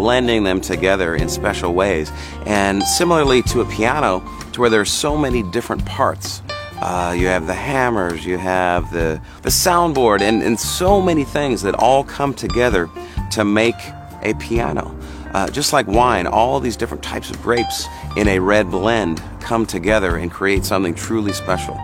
blending them together in special ways. And similarly to a piano, to where there are so many different parts. Uh, you have the hammers, you have the, the soundboard, and, and so many things that all come together to make a piano. Uh, just like wine, all these different types of grapes in a red blend come together and create something truly special.